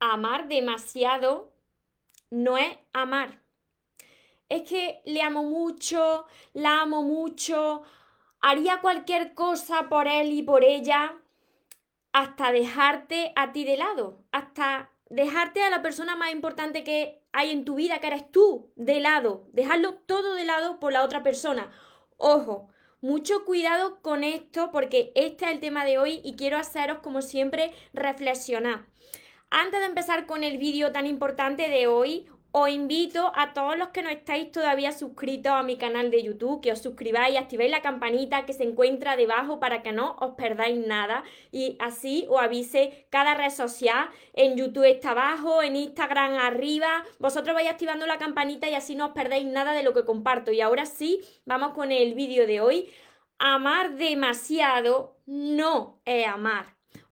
amar demasiado no es amar. Es que le amo mucho, la amo mucho, haría cualquier cosa por él y por ella hasta dejarte a ti de lado, hasta dejarte a la persona más importante que hay en tu vida, que eres tú, de lado, dejarlo todo de lado por la otra persona. Ojo, mucho cuidado con esto porque este es el tema de hoy y quiero haceros, como siempre, reflexionar. Antes de empezar con el vídeo tan importante de hoy, os invito a todos los que no estáis todavía suscritos a mi canal de YouTube, que os suscribáis activéis la campanita que se encuentra debajo para que no os perdáis nada y así os avise cada red social. En YouTube está abajo, en Instagram arriba. Vosotros vais activando la campanita y así no os perdéis nada de lo que comparto. Y ahora sí, vamos con el vídeo de hoy. Amar demasiado no es amar.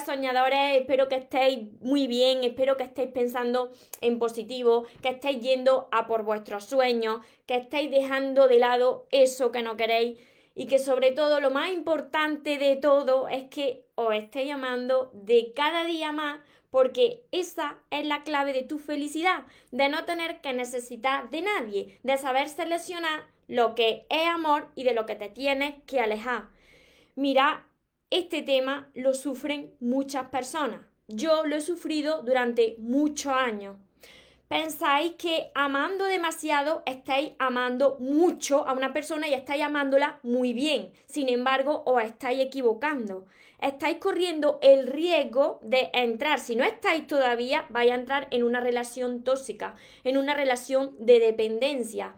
soñadores, espero que estéis muy bien, espero que estéis pensando en positivo, que estéis yendo a por vuestros sueños, que estéis dejando de lado eso que no queréis y que sobre todo lo más importante de todo es que os estéis amando de cada día más porque esa es la clave de tu felicidad, de no tener que necesitar de nadie, de saber seleccionar lo que es amor y de lo que te tienes que alejar. Mira este tema lo sufren muchas personas. Yo lo he sufrido durante muchos años. Pensáis que amando demasiado estáis amando mucho a una persona y estáis amándola muy bien. Sin embargo, os estáis equivocando. Estáis corriendo el riesgo de entrar, si no estáis todavía, vais a entrar en una relación tóxica, en una relación de dependencia.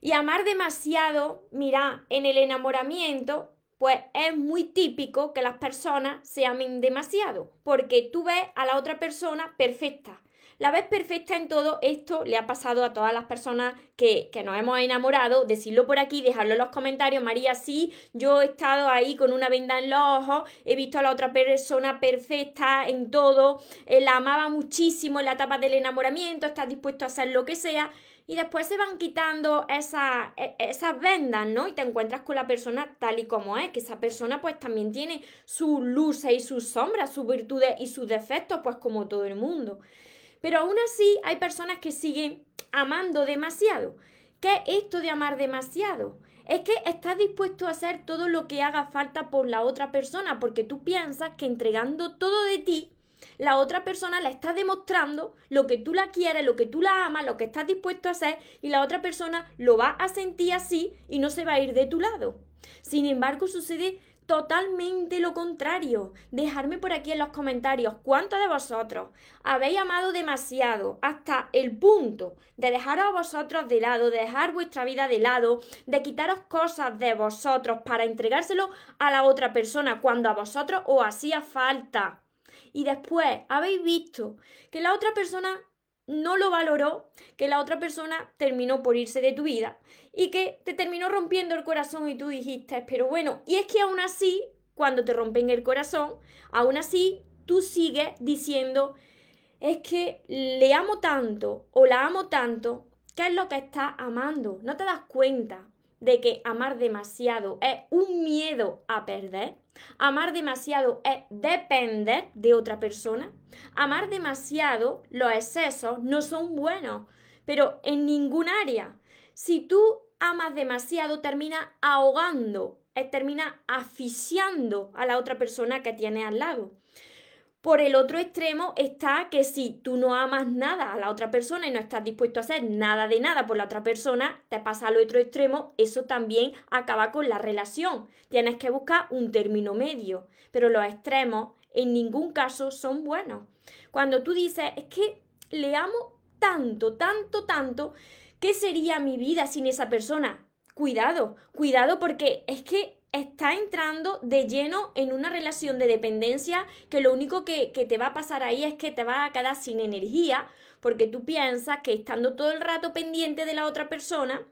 Y amar demasiado, mira, en el enamoramiento pues es muy típico que las personas se amen demasiado, porque tú ves a la otra persona perfecta. La ves perfecta en todo esto, le ha pasado a todas las personas que, que, nos hemos enamorado, decirlo por aquí, dejarlo en los comentarios, María, sí, yo he estado ahí con una venda en los ojos, he visto a la otra persona perfecta en todo, eh, la amaba muchísimo en la etapa del enamoramiento, estás dispuesto a hacer lo que sea, y después se van quitando esa, e, esas vendas, ¿no? Y te encuentras con la persona tal y como es, que esa persona pues también tiene sus luces y sus sombras, sus virtudes y sus defectos, pues como todo el mundo. Pero aún así hay personas que siguen amando demasiado. ¿Qué es esto de amar demasiado? Es que estás dispuesto a hacer todo lo que haga falta por la otra persona, porque tú piensas que entregando todo de ti, la otra persona le está demostrando lo que tú la quieres, lo que tú la amas, lo que estás dispuesto a hacer y la otra persona lo va a sentir así y no se va a ir de tu lado. Sin embargo, sucede totalmente lo contrario. Dejarme por aquí en los comentarios cuántos de vosotros habéis amado demasiado hasta el punto de dejaros a vosotros de lado, de dejar vuestra vida de lado, de quitaros cosas de vosotros para entregárselo a la otra persona cuando a vosotros os hacía falta y después habéis visto que la otra persona no lo valoró, que la otra persona terminó por irse de tu vida y que te terminó rompiendo el corazón y tú dijiste, pero bueno, y es que aún así, cuando te rompen el corazón, aún así tú sigues diciendo, es que le amo tanto o la amo tanto, ¿qué es lo que estás amando? ¿No te das cuenta de que amar demasiado es un miedo a perder? Amar demasiado es depender de otra persona. Amar demasiado, los excesos no son buenos, pero en ningún área. Si tú amas demasiado, termina ahogando, eh, termina asfixiando a la otra persona que tiene al lado. Por el otro extremo está que si tú no amas nada a la otra persona y no estás dispuesto a hacer nada de nada por la otra persona, te pasa al otro extremo, eso también acaba con la relación. Tienes que buscar un término medio, pero los extremos en ningún caso son buenos. Cuando tú dices, es que le amo tanto, tanto, tanto, ¿qué sería mi vida sin esa persona? Cuidado, cuidado porque es que estás entrando de lleno en una relación de dependencia que lo único que, que, te va a pasar ahí es que te vas a quedar sin energía porque tú piensas que estando todo el rato pendiente de la otra persona,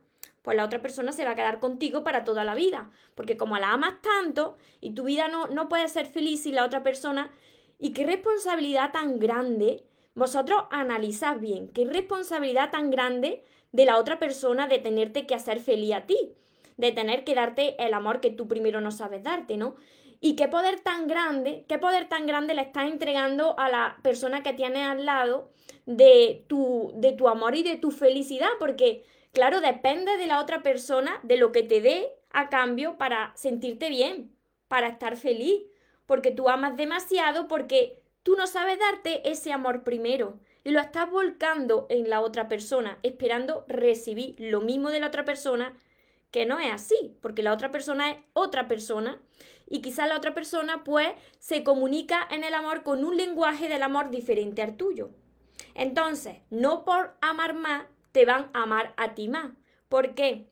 pues la otra persona se va a quedar contigo para toda la vida. Porque como la amas tanto y tu vida no, no puede ser feliz sin la otra persona, y qué responsabilidad tan grande, vosotros analizad bien, qué responsabilidad tan grande de la otra persona de tenerte que hacer feliz a ti, de tener que darte el amor que tú primero no sabes darte, ¿no? Y qué poder tan grande, qué poder tan grande le estás entregando a la persona que tienes al lado de tu, de tu amor y de tu felicidad, porque Claro, depende de la otra persona, de lo que te dé a cambio para sentirte bien, para estar feliz, porque tú amas demasiado, porque tú no sabes darte ese amor primero y lo estás volcando en la otra persona, esperando recibir lo mismo de la otra persona, que no es así, porque la otra persona es otra persona y quizás la otra persona pues se comunica en el amor con un lenguaje del amor diferente al tuyo. Entonces, no por amar más te van a amar a ti más. ¿Por qué?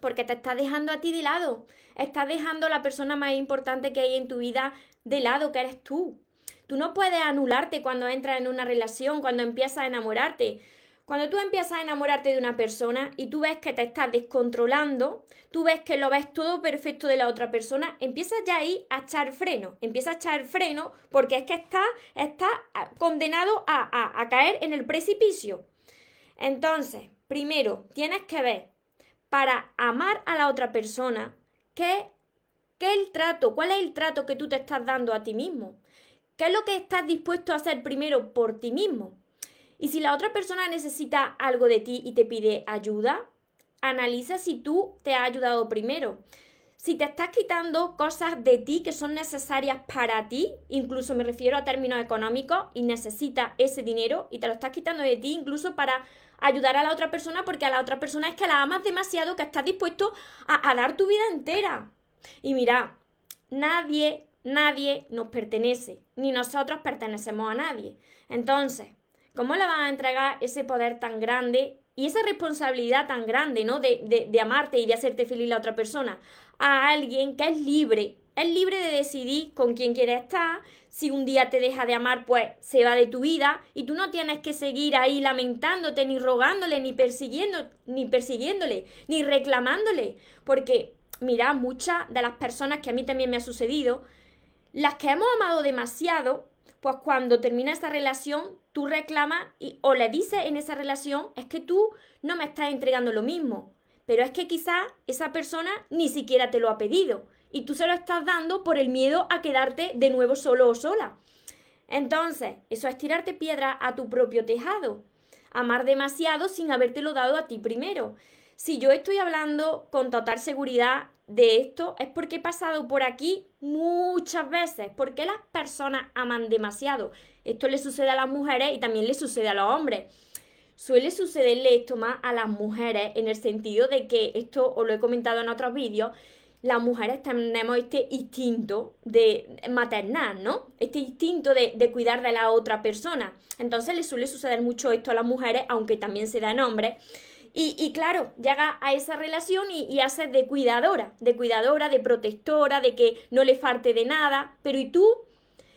Porque te estás dejando a ti de lado. Estás dejando a la persona más importante que hay en tu vida de lado, que eres tú. Tú no puedes anularte cuando entras en una relación, cuando empiezas a enamorarte. Cuando tú empiezas a enamorarte de una persona y tú ves que te estás descontrolando, tú ves que lo ves todo perfecto de la otra persona, empiezas ya ahí a echar freno, empiezas a echar freno porque es que estás está condenado a, a caer en el precipicio. Entonces, primero, tienes que ver para amar a la otra persona qué, qué el trato, cuál es el trato que tú te estás dando a ti mismo. ¿Qué es lo que estás dispuesto a hacer primero por ti mismo? Y si la otra persona necesita algo de ti y te pide ayuda, analiza si tú te has ayudado primero. Si te estás quitando cosas de ti que son necesarias para ti, incluso me refiero a términos económicos, y necesitas ese dinero y te lo estás quitando de ti incluso para ayudar a la otra persona porque a la otra persona es que la amas demasiado que estás dispuesto a, dar tu vida entera. Y mira, nadie, nadie nos pertenece, ni nosotros pertenecemos a nadie. Entonces, ¿cómo le vas a entregar ese poder tan grande y esa responsabilidad tan grande, ¿no? De, de, amarte y de hacerte feliz la otra persona a alguien que es libre es libre de decidir con quién quiere estar. Si un día te deja de amar, pues se va de tu vida y tú no tienes que seguir ahí lamentándote, ni rogándole, ni persiguiendo, ni persiguiéndole, ni reclamándole. Porque, mira, muchas de las personas que a mí también me ha sucedido, las que hemos amado demasiado, pues cuando termina esa relación, tú reclamas y, o le dices en esa relación, es que tú no me estás entregando lo mismo. Pero es que quizás esa persona ni siquiera te lo ha pedido y tú se lo estás dando por el miedo a quedarte de nuevo solo o sola. Entonces, eso es tirarte piedra a tu propio tejado. Amar demasiado sin habértelo dado a ti primero. Si yo estoy hablando con total seguridad de esto, es porque he pasado por aquí muchas veces. Porque las personas aman demasiado? Esto le sucede a las mujeres y también le sucede a los hombres. Suele sucederle esto más a las mujeres en el sentido de que esto os lo he comentado en otros vídeos, las mujeres tenemos este instinto de maternal, ¿no? Este instinto de, cuidar de la otra persona. Entonces le suele suceder mucho esto a las mujeres, aunque también se da en hombres. Y, claro, llega a esa relación y, y hace de cuidadora, de cuidadora, de protectora, de que no le falte de nada. Pero ¿y tú?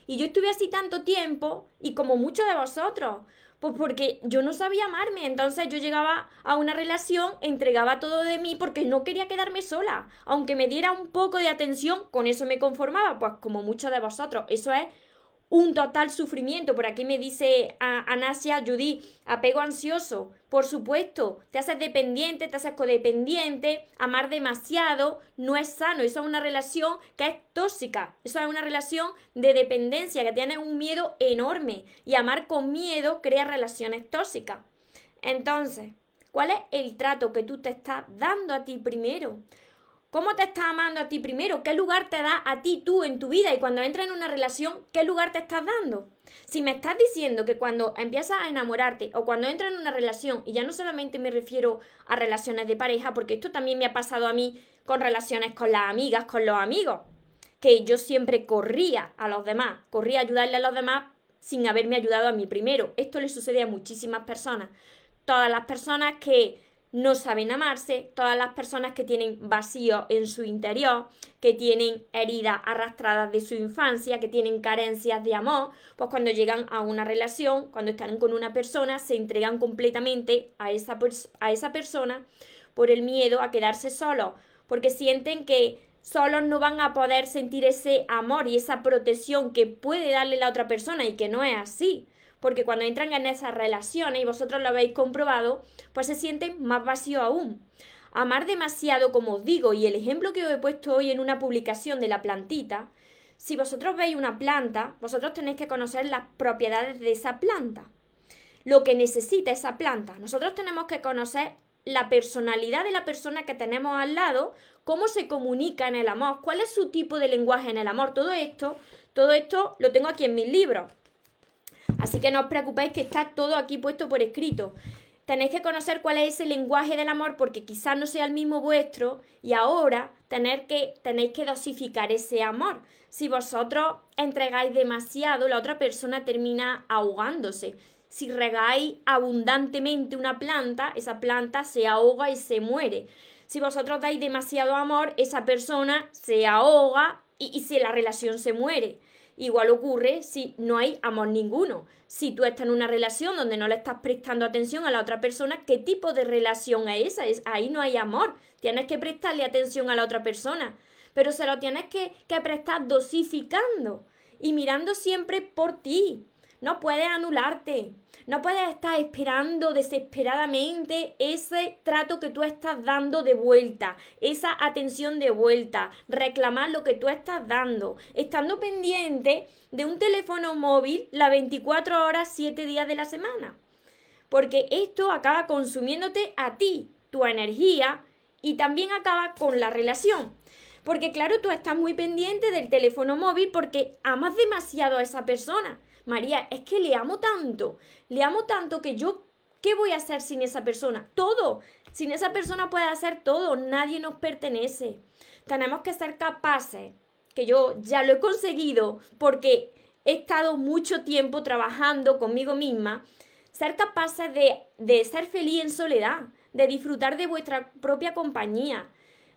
Y yo estuve así tanto tiempo, y como muchos de vosotros, pues porque yo no sabía amarme, entonces yo llegaba a una relación, entregaba todo de mí porque no quería quedarme sola. Aunque me diera un poco de atención, con eso me conformaba, pues como muchos de vosotros. Eso es un total sufrimiento. Por aquí me dice Anasia Judy, apego ansioso. Por supuesto, te haces dependiente, te haces codependiente, amar demasiado no es sano. Eso es una relación que es tóxica. Eso es una relación de dependencia, que tiene un miedo enorme. Y amar con miedo crea relaciones tóxicas. Entonces, ¿cuál es el trato que tú te estás dando a ti primero? ¿Cómo te estás amando a ti primero? ¿Qué lugar te da a ti tú en tu vida? Y cuando entras en una relación, ¿qué lugar te estás dando? Si me estás diciendo que cuando empiezas a enamorarte o cuando entras en una relación, y ya no solamente me refiero a relaciones de pareja, porque esto también me ha pasado a mí con relaciones con las amigas, con los amigos, que yo siempre corría a los demás, corría a ayudarle a los demás sin haberme ayudado a mí primero. Esto le sucede a muchísimas personas. Todas las personas que no saben amarse, todas las personas que tienen vacío en su interior, que tienen heridas arrastradas de su infancia, que tienen carencias de amor, pues cuando llegan a una relación, cuando están con una persona, se entregan completamente a esa, a esa persona por el miedo a quedarse solos, porque sienten que solos no van a poder sentir ese amor y esa protección que puede darle la otra persona y que no es así porque cuando entran en esas relaciones, y vosotros lo habéis comprobado, pues se sienten más vacíos aún. Amar demasiado, como os digo, y el ejemplo que os he puesto hoy en una publicación de la plantita, si vosotros veis una planta, vosotros tenéis que conocer las propiedades de esa planta, lo que necesita esa planta. Nosotros tenemos que conocer la personalidad de la persona que tenemos al lado, cómo se comunica en el amor, cuál es su tipo de lenguaje en el amor, todo esto, todo esto lo tengo aquí en mis libros. Así que no os preocupéis que está todo aquí puesto por escrito. Tenéis que conocer cuál es ese lenguaje del amor porque quizás no sea el mismo vuestro y ahora tener que, tenéis que dosificar ese amor. Si vosotros entregáis demasiado, la otra persona termina ahogándose. Si regáis abundantemente una planta, esa planta se ahoga y se muere. Si vosotros dais demasiado amor, esa persona se ahoga y, y si la relación se muere. Igual ocurre si no hay amor ninguno. Si tú estás en una relación donde no le estás prestando atención a la otra persona, ¿qué tipo de relación es esa? Es, ahí no hay amor. Tienes que prestarle atención a la otra persona. Pero se lo tienes que, que prestar dosificando y mirando siempre por ti. No puedes anularte. No puedes estar esperando desesperadamente ese trato que tú estás dando de vuelta, esa atención de vuelta, reclamar lo que tú estás dando, estando pendiente de un teléfono móvil las 24 horas, 7 días de la semana. Porque esto acaba consumiéndote a ti, tu energía, y también acaba con la relación. Porque claro, tú estás muy pendiente del teléfono móvil porque amas demasiado a esa persona. María, es que le amo tanto, le amo tanto que yo, ¿qué voy a hacer sin esa persona? Todo. Sin esa persona puede hacer todo, nadie nos pertenece. Tenemos que ser capaces, que yo ya lo he conseguido porque he estado mucho tiempo trabajando conmigo misma, ser capaces de, de ser feliz en soledad, de disfrutar de vuestra propia compañía,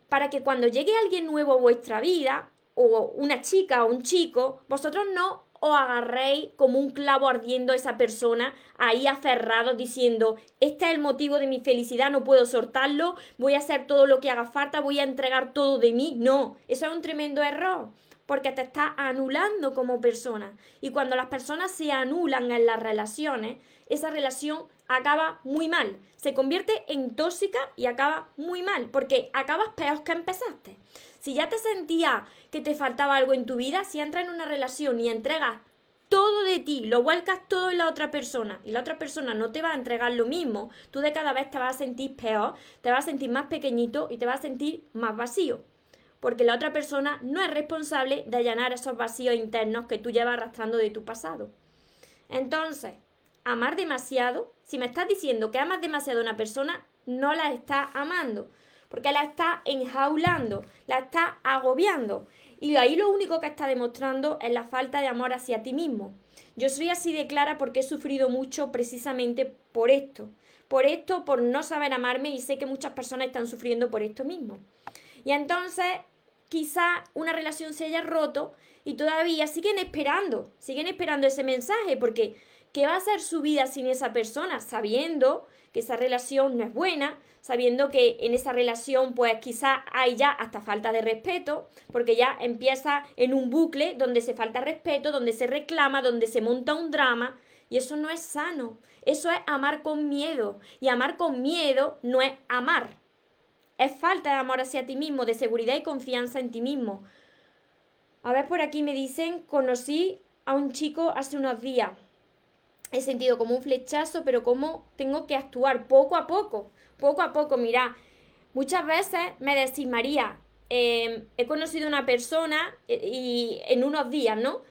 para que cuando llegue alguien nuevo a vuestra vida, o una chica o un chico, vosotros no os agarréis como un clavo ardiendo a esa persona ahí aferrado diciendo, este es el motivo de mi felicidad, no puedo soltarlo, voy a hacer todo lo que haga falta, voy a entregar todo de mí. No, eso es un tremendo error porque te está anulando como persona. Y cuando las personas se anulan en las relaciones, esa relación acaba muy mal. Se convierte en tóxica y acaba muy mal, porque acabas peor que empezaste. Si ya te sentías que te faltaba algo en tu vida, si entras en una relación y entregas todo de ti, lo vuelcas todo en la otra persona y la otra persona no te va a entregar lo mismo, tú de cada vez te vas a sentir peor, te vas a sentir más pequeñito y te vas a sentir más vacío. Porque la otra persona no es responsable de allanar esos vacíos internos que tú llevas arrastrando de tu pasado. Entonces, amar demasiado, si me estás diciendo que amas demasiado a una persona, no la estás amando porque la está enjaulando, la está agobiando. Y ahí lo único que está demostrando es la falta de amor hacia ti mismo. Yo soy así de clara porque he sufrido mucho precisamente por esto. Por esto, por no saber amarme y sé que muchas personas están sufriendo por esto mismo. Y entonces, quizá una relación se haya roto y todavía siguen esperando, siguen esperando ese mensaje porque ¿qué va a ser su vida sin esa persona? Sabiendo que esa relación no es buena, sabiendo que en esa relación pues quizá hay ya hasta falta de respeto, porque ya empieza en un bucle donde se falta respeto, donde se reclama, donde se monta un drama, y eso no es sano, eso es amar con miedo, y amar con miedo no es amar, es falta de amor hacia ti mismo, de seguridad y confianza en ti mismo. A ver, por aquí me dicen, conocí a un chico hace unos días he sentido como un flechazo, pero como tengo que actuar poco a poco, poco a poco. Mira, muchas veces me decís, María, em, he conocido una persona eh, y en unos días, ¿no?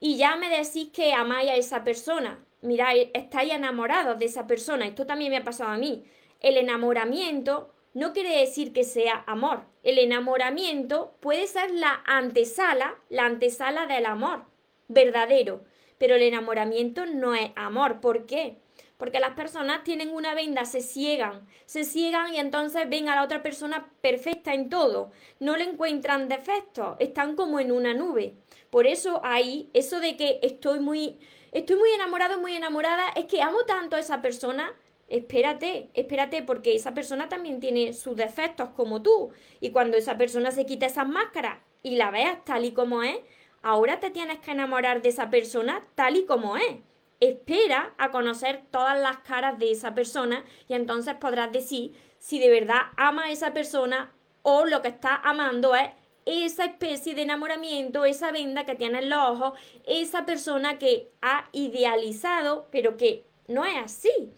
Y ya me decís que amáis a esa persona. Mira, e, estáis enamorados de esa persona. Esto también me ha pasado a mí. El enamoramiento no quiere decir que sea amor. El enamoramiento puede ser la antesala, la antesala del amor verdadero. Pero el enamoramiento no es amor. ¿Por qué? porque las personas tienen una venda, se ciegan, se ciegan y entonces ven a la otra persona perfecta en todo, no le encuentran defectos, están como en una nube. Por eso ahí, eso de que estoy muy, estoy muy enamorado, muy enamorada, es que amo tanto a esa persona espérate, espérate, porque esa persona también tiene sus defectos como tú. Y cuando esa persona se quita esas máscaras y la veas tal y como es, ahora te tienes que enamorar de esa persona tal y como es. Espera a conocer todas las caras de esa persona y entonces podrás decir si de verdad ama a esa persona o lo que está amando es esa especie de enamoramiento, esa venda que tiene en los ojos, esa persona que ha idealizado, pero que no es así.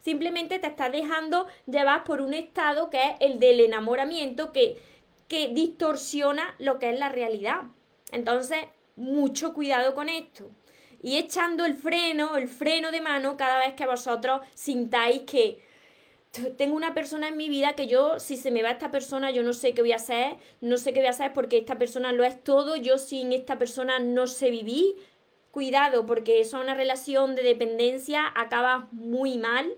Simplemente te estás dejando llevar por un estado que es el del enamoramiento que, que distorsiona lo que es la realidad. Entonces, mucho cuidado con esto. Y echando el freno, el freno de mano cada vez que vosotros sintáis que tengo una persona en mi vida que yo, si se me va esta persona, yo no sé qué voy a hacer, no sé qué voy a hacer porque esta persona lo es todo, yo sin esta persona no sé vivir, cuidado porque eso es una relación de dependencia, acaba muy mal.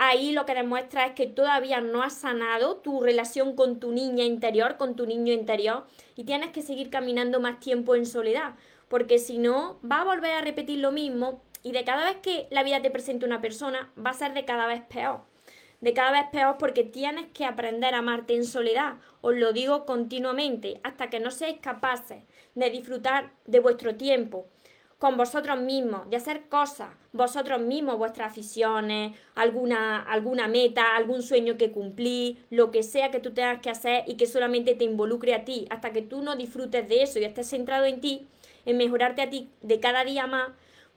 Ahí lo que demuestra es que todavía no has sanado tu relación con tu niña interior, con tu niño interior, y tienes que seguir caminando más tiempo en soledad, porque si no, va a volver a repetir lo mismo y de cada vez que la vida te presente una persona, va a ser de cada vez peor. De cada vez peor porque tienes que aprender a amarte en soledad. Os lo digo continuamente, hasta que no seáis capaces de disfrutar de vuestro tiempo, con vosotros mismos, de hacer cosas, vosotros mismos, vuestras aficiones, alguna, alguna meta, algún sueño que cumplir, lo que sea que tú tengas que hacer y que solamente te involucre a ti, hasta que tú no disfrutes de eso y estés centrado en ti, en mejorarte a ti de cada día más,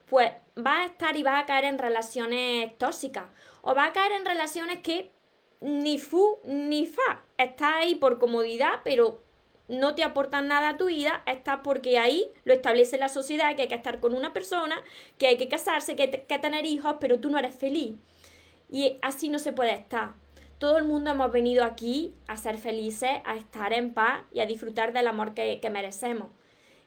pues vas a estar y vas a caer en relaciones tóxicas. O vas a caer en relaciones que ni fu ni fa, estás ahí por comodidad, pero no te aportan nada a tu vida, estás porque ahí lo establece la sociedad, que hay que estar con una persona, que hay que casarse, que hay que tener hijos, pero tú no eres feliz. Y así no se puede estar. Todo el mundo hemos venido aquí a ser felices, a estar en paz y a disfrutar del amor que, que merecemos.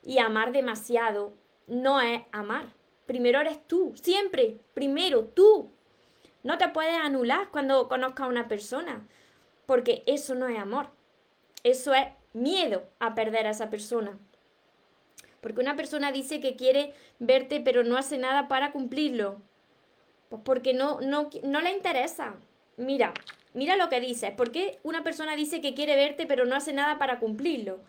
Y amar demasiado no es amar. Primero eres tú, siempre, primero tú. No te puedes anular cuando conozcas a una persona, porque eso no es amor. Eso es miedo a perder a esa persona. Porque una persona dice que quiere verte pero no hace nada para cumplirlo. Pues porque no, no, no le interesa. Mira, mira lo que dice. ¿Por qué una persona dice que quiere verte pero no hace nada para cumplirlo?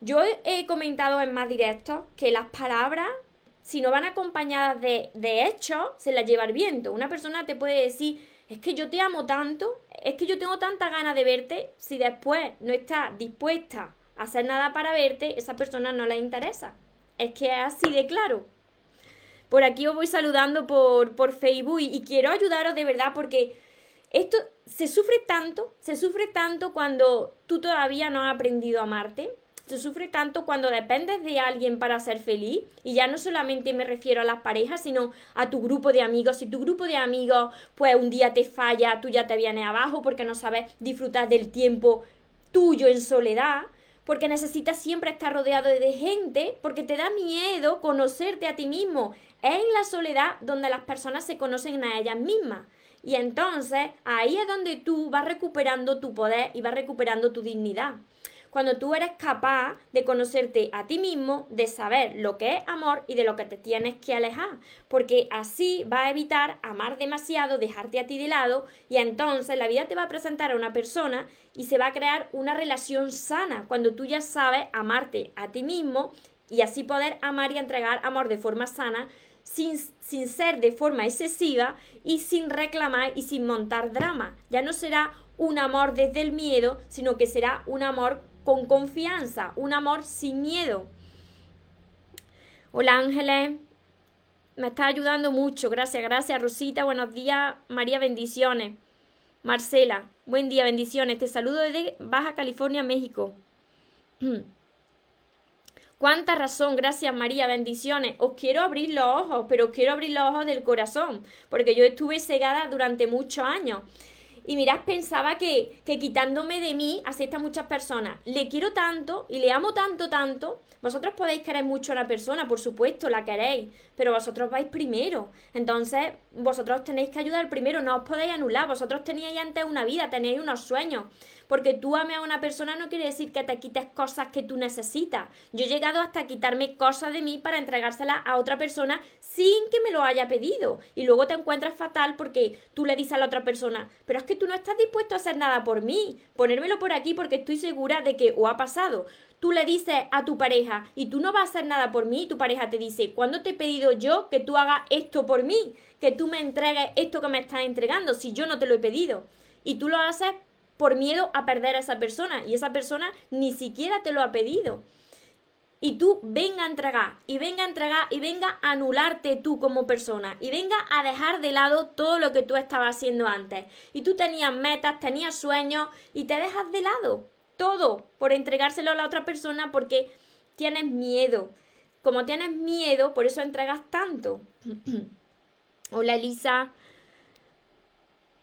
Yo he comentado en más directos que las palabras, si no van acompañadas de, de hechos, se las lleva el viento. Una persona te puede decir, es que yo te amo tanto, es que yo tengo tanta ganas de verte, si después no estás dispuesta a hacer nada para verte, esa persona no le interesa. Es que es así de claro. Por aquí os voy saludando por, por Facebook y quiero ayudaros de verdad porque esto se sufre tanto, se sufre tanto cuando tú todavía no has aprendido a amarte, se sufre tanto cuando dependes de alguien para ser feliz. Y ya no solamente me refiero a las parejas, sino a tu grupo de amigos. Si tu grupo de amigos, pues un día te falla, tú ya te vienes abajo porque no sabes disfrutar del tiempo tuyo en soledad. Porque necesitas siempre estar rodeado de gente, porque te da miedo conocerte a ti mismo. Es en la soledad donde las personas se conocen a ellas mismas. Y entonces ahí es donde tú vas recuperando tu poder y vas recuperando tu dignidad cuando tú eres capaz de conocerte a ti mismo, de saber lo que es amor y de lo que te tienes que alejar, porque así va a evitar amar demasiado, dejarte a ti de lado y entonces la vida te va a presentar a una persona y se va a crear una relación sana cuando tú ya sabes amarte a ti mismo y así poder amar y entregar amor de forma sana sin, sin, ser de forma excesiva y sin reclamar y sin montar drama. Ya no será un amor desde el miedo, sino que será un amor con confianza, un amor sin miedo. Hola Ángeles, me está ayudando mucho, gracias, gracias Rosita, buenos días, María, bendiciones. Marcela, buen día, bendiciones, te saludo desde Baja California, México. Cuánta razón, gracias María, bendiciones. Os quiero abrir los ojos, pero os quiero abrir los ojos del corazón, porque yo estuve cegada durante muchos años Y mirad, pensaba que, que quitándome de mí acepta muchas personas. Le quiero tanto y le amo tanto, tanto. Vosotros podéis querer mucho a una persona, por supuesto, la queréis, pero vosotros vais primero. Entonces, vosotros tenéis que ayudar primero, no os podéis anular. Vosotros teníais antes una vida, tenéis unos sueños. Porque tú ames a una persona no quiere decir que te quites cosas que tú necesitas. Yo he llegado hasta quitarme cosas de mí para entregárselas a otra persona sin que me lo haya pedido. Y luego te encuentras fatal porque tú le dices a la otra persona, pero es que tú no estás dispuesto a hacer nada por mí. Ponérmelo por aquí porque estoy segura de que o ha pasado. Tú le dices a tu pareja y tú no vas a hacer nada por mí y tu pareja te dice, ¿cuándo te he pedido yo que tú hagas esto por mí? Que tú me entregues esto que me estás entregando si yo no te lo he pedido. Y tú lo haces por miedo a perder a esa persona y esa persona ni siquiera te lo ha pedido. Y tú venga a entregar, y venga a entregar, y venga a anularte tú como persona, y venga a dejar de lado todo lo que tú estabas haciendo antes. Y tú tenías metas, tenías sueños, y te dejas de lado todo por entregárselo a la otra persona porque tienes miedo. Como tienes miedo, por eso entregas tanto. Hola Elisa,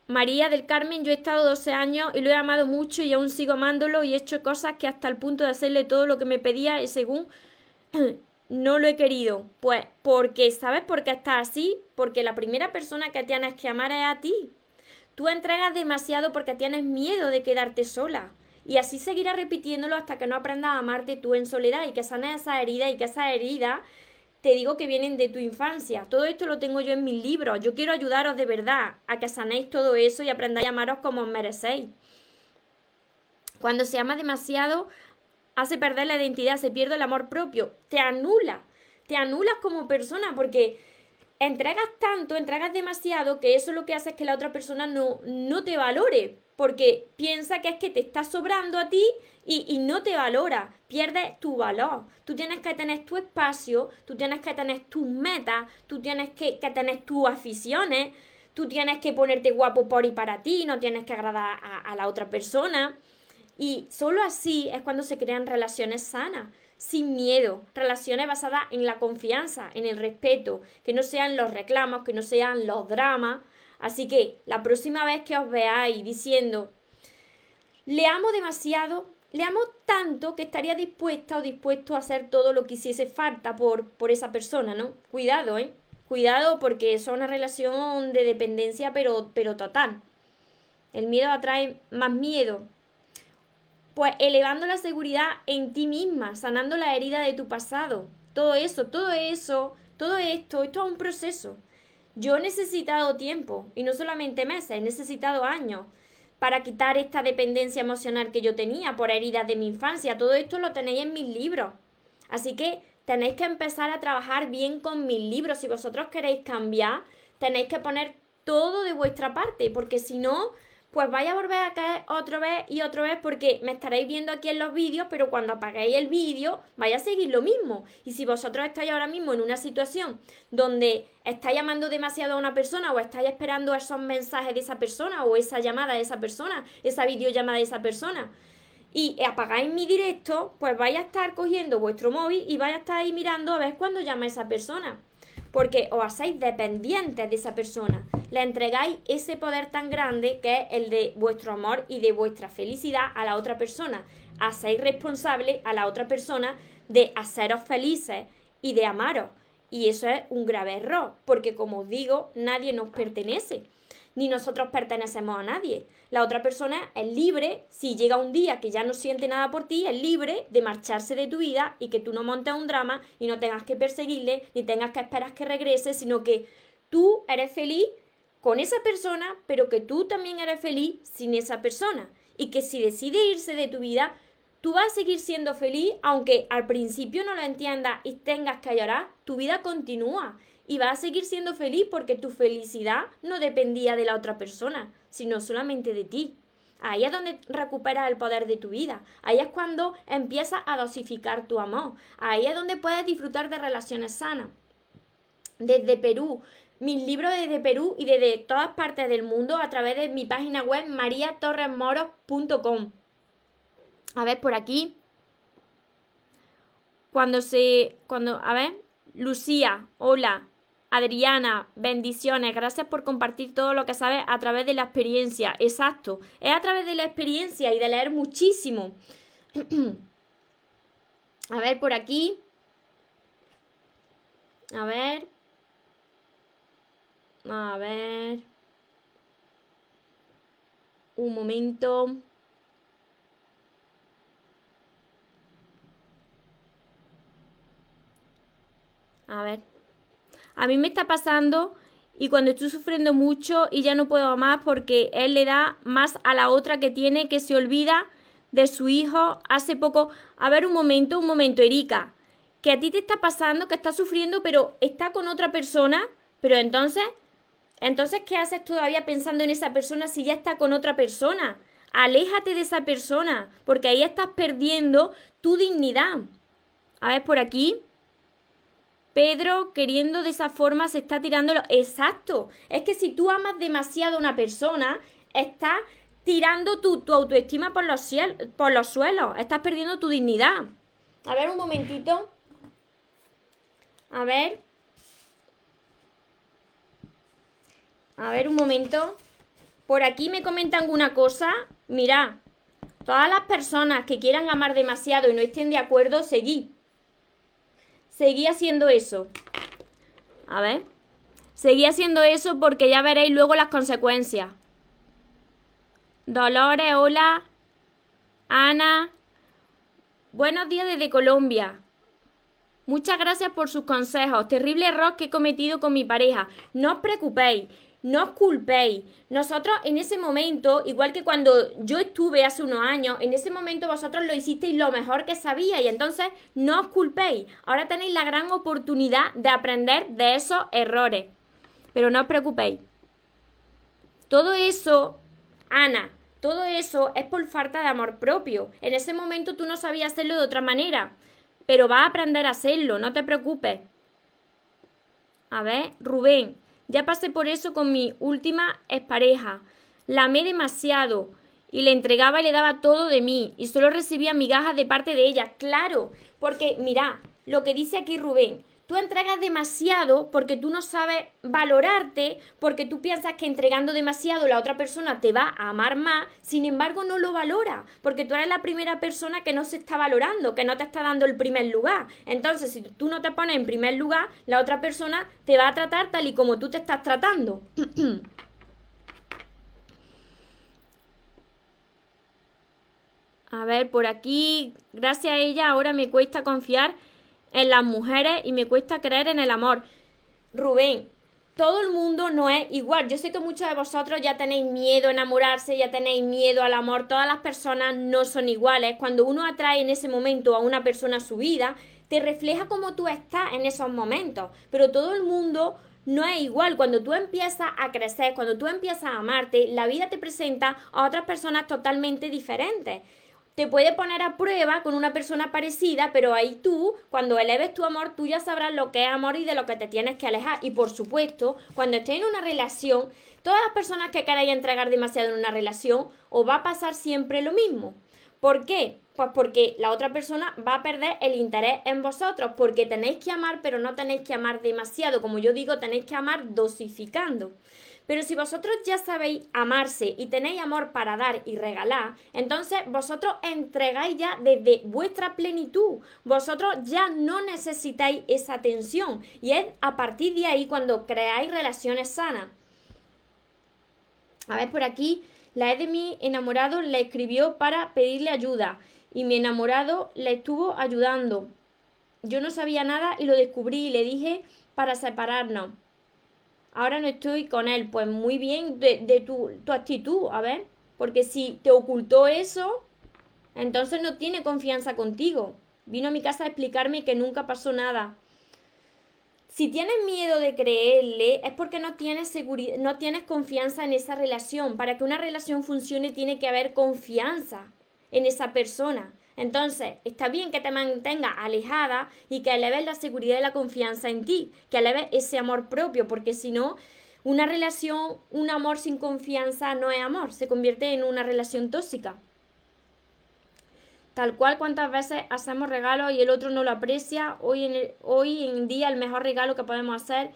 María del Carmen, yo he estado 12 años y lo he amado mucho y aún sigo amándolo y he hecho cosas que hasta el punto de hacerle todo lo que me pedía y según no lo he querido. Pues porque, ¿sabes por qué estás así? Porque la primera persona que tienes que amar es a ti. Tú entregas demasiado porque tienes miedo de quedarte sola. Y así seguirás repitiéndolo hasta que no aprendas a amarte tú en soledad y que sanes esa herida y que esa herida te digo que vienen de tu infancia. Todo esto lo tengo yo en mis libros. Yo quiero ayudaros de verdad a que sanéis todo eso y aprendáis a amaros como os merecéis. Cuando se ama demasiado, hace perder la identidad, se pierde el amor propio, te anula, te anulas como persona porque entregas tanto, entregas demasiado que eso lo que hace es que la otra persona no, no te valore porque piensa que es que te está sobrando a ti y, no te valora, pierdes tu valor. Tú tienes que tener tu espacio, tú tienes que tener tus metas, tú tienes que, tener tus aficiones, tú tienes que ponerte guapo por y para ti, no tienes que agradar a la otra persona. Y solo así es cuando se crean relaciones sanas sin miedo, relaciones basadas en la confianza, en el respeto, que no sean los reclamos, que no sean los dramas. Así que la próxima vez que os veáis diciendo, le amo demasiado, le amo tanto que estaría dispuesta o dispuesto a hacer todo lo que hiciese falta por, por esa persona, ¿no? Cuidado, ¿eh? Cuidado porque es una relación de dependencia pero, pero total. El miedo atrae más miedo. Pues elevando la seguridad en ti misma, sanando la herida de tu pasado. Todo eso, todo eso, todo esto, esto es un proceso. Yo he necesitado tiempo, y no solamente meses, he necesitado años para quitar esta dependencia emocional que yo tenía por heridas de mi infancia. Todo esto lo tenéis en mis libros. Así que tenéis que empezar a trabajar bien con mis libros. Si vosotros queréis cambiar, tenéis que poner todo de vuestra parte, porque si no, pues vaya a volver a caer otra vez y otra vez porque me estaréis viendo aquí en los vídeos, pero cuando apaguéis el vídeo vaya a seguir lo mismo. Y si vosotros estáis ahora mismo en una situación donde estáis llamando demasiado a una persona o estáis esperando esos mensajes de esa persona o esa llamada de esa persona, esa videollamada de esa persona, y apagáis mi directo, pues vaya a estar cogiendo vuestro móvil y vaya a estar ahí mirando a ver cuándo llama esa persona porque os hacéis dependientes de esa persona. Le entregáis ese poder tan grande que es el de vuestro amor y de vuestra felicidad a la otra persona. Hacéis responsable a la otra persona de haceros felices y de amaros. Y eso es un grave error, porque como os digo, nadie nos pertenece ni nosotros pertenecemos a nadie. La otra persona es libre, si llega un día que ya no siente nada por ti, es libre de marcharse de tu vida y que tú no montes un drama y no tengas que perseguirle, ni tengas que esperar que regrese, sino que tú eres feliz con esa persona, pero que tú también eres feliz sin esa persona. Y que si decide irse de tu vida, tú vas a seguir siendo feliz, aunque al principio no lo entiendas y tengas que llorar, tu vida continúa y vas a seguir siendo feliz porque tu felicidad no dependía de la otra persona, sino solamente de ti. Ahí es donde recuperas el poder de tu vida. Ahí es cuando empiezas a dosificar tu amor. Ahí es donde puedes disfrutar de relaciones sanas. Desde Perú, mis libros desde Perú y desde todas partes del mundo a través de mi página web mariatorresmoros.com. A ver, por aquí. Cuando se. Cuando. A ver. Lucía, hola. Adriana, bendiciones. Gracias por compartir todo lo que sabes a través de la experiencia. Exacto. Es a través de la experiencia y de leer muchísimo. a ver, por aquí. A ver. A ver. Un momento. A ver. A mí me está pasando y cuando estoy sufriendo mucho y ya no puedo más porque él le da más a la otra que tiene que se olvida de su hijo hace poco. A ver, un momento, un momento, Erika. Que a ti te está pasando, que estás sufriendo, pero está con otra persona. Pero entonces, entonces, ¿qué haces todavía pensando en esa persona si ya está con otra persona? Aléjate de esa persona, porque ahí estás perdiendo tu dignidad. A ver, por aquí. Pedro, queriendo de esa forma, se está tirándolo. Exacto. Es que si tú amas demasiado a una persona, estás tirando tu, autoestima por los, por los suelos. Estás perdiendo tu dignidad. A ver, un momentito. A ver. A ver, un momento. Por aquí me comentan alguna cosa. Mira, todas las personas que quieran amar demasiado y no estén de acuerdo, seguí seguí haciendo eso. A ver. Seguí haciendo eso porque ya veréis luego las consecuencias. Dolores, hola. Ana. Buenos días desde Colombia. Muchas gracias por sus consejos. Terrible error que he cometido con mi pareja. No os preocupéis no os culpéis. Nosotros en ese momento, igual que cuando yo estuve hace unos años, en ese momento vosotros lo hicisteis lo mejor que sabía y entonces no os culpéis. Ahora tenéis la gran oportunidad de aprender de esos errores. Pero no os preocupéis. Todo eso, Ana, todo eso es por falta de amor propio. En ese momento tú no sabías hacerlo de otra manera, pero vas a aprender a hacerlo, no te preocupes. A ver, Rubén, ya pasé por eso con mi última expareja. La amé demasiado y le entregaba y le daba todo de mí y solo recibía migajas de parte de ella. Claro, porque mira, lo que dice aquí Rubén, Tú entregas demasiado porque tú no sabes valorarte, porque tú piensas que entregando demasiado la otra persona te va a amar más, sin embargo no lo valora, porque tú eres la primera persona que no se está valorando, que no te está dando el primer lugar. Entonces, si tú no te pones en primer lugar, la otra persona te va a tratar tal y como tú te estás tratando. a ver, por aquí, gracias a ella, ahora me cuesta confiar en las mujeres y me cuesta creer en el amor. Rubén, todo el mundo no es igual. Yo sé que muchos de vosotros ya tenéis miedo a enamorarse, ya tenéis miedo al amor. Todas las personas no son iguales. Cuando uno atrae en ese momento a una persona a su vida, te refleja cómo tú estás en esos momentos. Pero todo el mundo no es igual. Cuando tú empiezas a crecer, cuando tú empiezas a amarte, la vida te presenta a otras personas totalmente diferentes te puede poner a prueba con una persona parecida, pero ahí tú, cuando eleves tu amor, tú ya sabrás lo que es amor y de lo que te tienes que alejar. Y por supuesto, cuando estés en una relación, todas las personas que queráis entregar demasiado en una relación, os va a pasar siempre lo mismo. ¿Por qué? Pues porque la otra persona va a perder el interés en vosotros, porque tenéis que amar, pero no tenéis que amar demasiado. Como yo digo, tenéis que amar dosificando. Pero si vosotros ya sabéis amarse y tenéis amor para dar y regalar, entonces vosotros entregáis ya desde vuestra plenitud. Vosotros ya no necesitáis esa tensión. Y es a partir de ahí cuando creáis relaciones sanas. A ver, por aquí, la E de mi enamorado le escribió para pedirle ayuda. Y mi enamorado le estuvo ayudando. Yo no sabía nada y lo descubrí y le dije para separarnos ahora no estoy con él. Pues muy bien de, tu, tu actitud, a ver, porque si te ocultó eso, entonces no tiene confianza contigo. Vino a mi casa a explicarme que nunca pasó nada. Si tienes miedo de creerle, es porque no tienes seguridad, no tienes confianza en esa relación. Para que una relación funcione tiene que haber confianza en esa persona. Entonces, está bien que te mantengas alejada y que eleves la seguridad y la confianza en ti, que eleves ese amor propio, porque si no, una relación, un amor sin confianza no es amor, se convierte en una relación tóxica. Tal cual cuántas veces hacemos regalos y el otro no lo aprecia, hoy en, hoy en día el mejor regalo que podemos hacer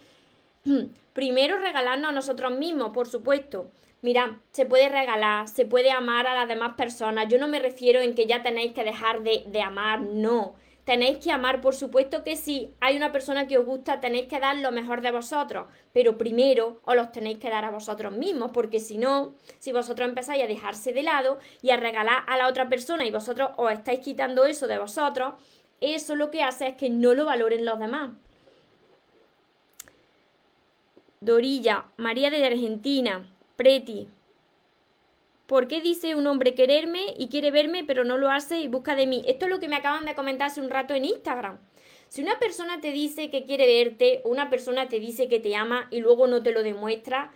Primero regalarnos a nosotros mismos, por supuesto. Mira, se puede regalar, se puede amar a las demás personas. Yo no me refiero en que ya tenéis que dejar de, de amar, no. Tenéis que amar, por supuesto que sí. Hay una persona que os gusta, tenéis que dar lo mejor de vosotros. Pero primero os los tenéis que dar a vosotros mismos, porque si no, si vosotros empezáis a dejarse de lado y a regalar a la otra persona y vosotros os estáis quitando eso de vosotros, eso lo que hace es que no lo valoren los demás. Dorilla, María de Argentina, Preti. ¿Por qué dice un hombre quererme y quiere verme pero no lo hace y busca de mí? Esto es lo que me acaban de comentar hace un rato en Instagram. Si una persona te dice que quiere verte o una persona te dice que te ama y luego no te lo demuestra,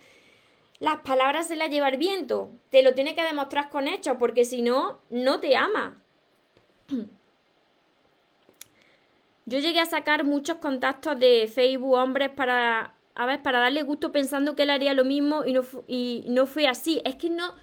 las palabras se las lleva el viento. Te lo tiene que demostrar con hechos porque si no, no te ama. Yo llegué a sacar muchos contactos de Facebook hombres para, a ver, para darle gusto pensando que él haría lo mismo y no, y no fue así. Es que no,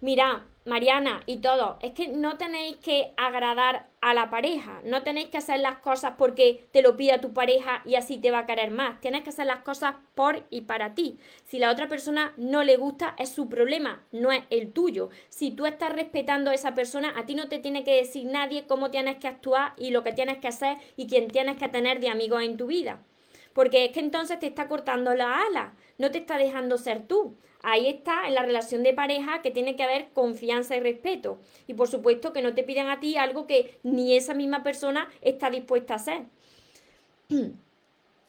mira, Mariana y todo, es que no tenéis que agradar a la pareja, no tenéis que hacer las cosas porque te lo pida tu pareja y así te va a querer más, tienes que hacer las cosas por y para ti. Si la otra persona no le gusta, es su problema, no es el tuyo. Si tú estás respetando a esa persona, a ti no te tiene que decir nadie cómo tienes que actuar y lo que tienes que hacer y quién tienes que tener de amigos en tu vida. Porque es que entonces te está cortando la ala, no te está dejando ser tú. Ahí está en la relación de pareja que tiene que haber confianza y respeto. Y por supuesto que no te pidan a ti algo que ni esa misma persona está dispuesta a hacer.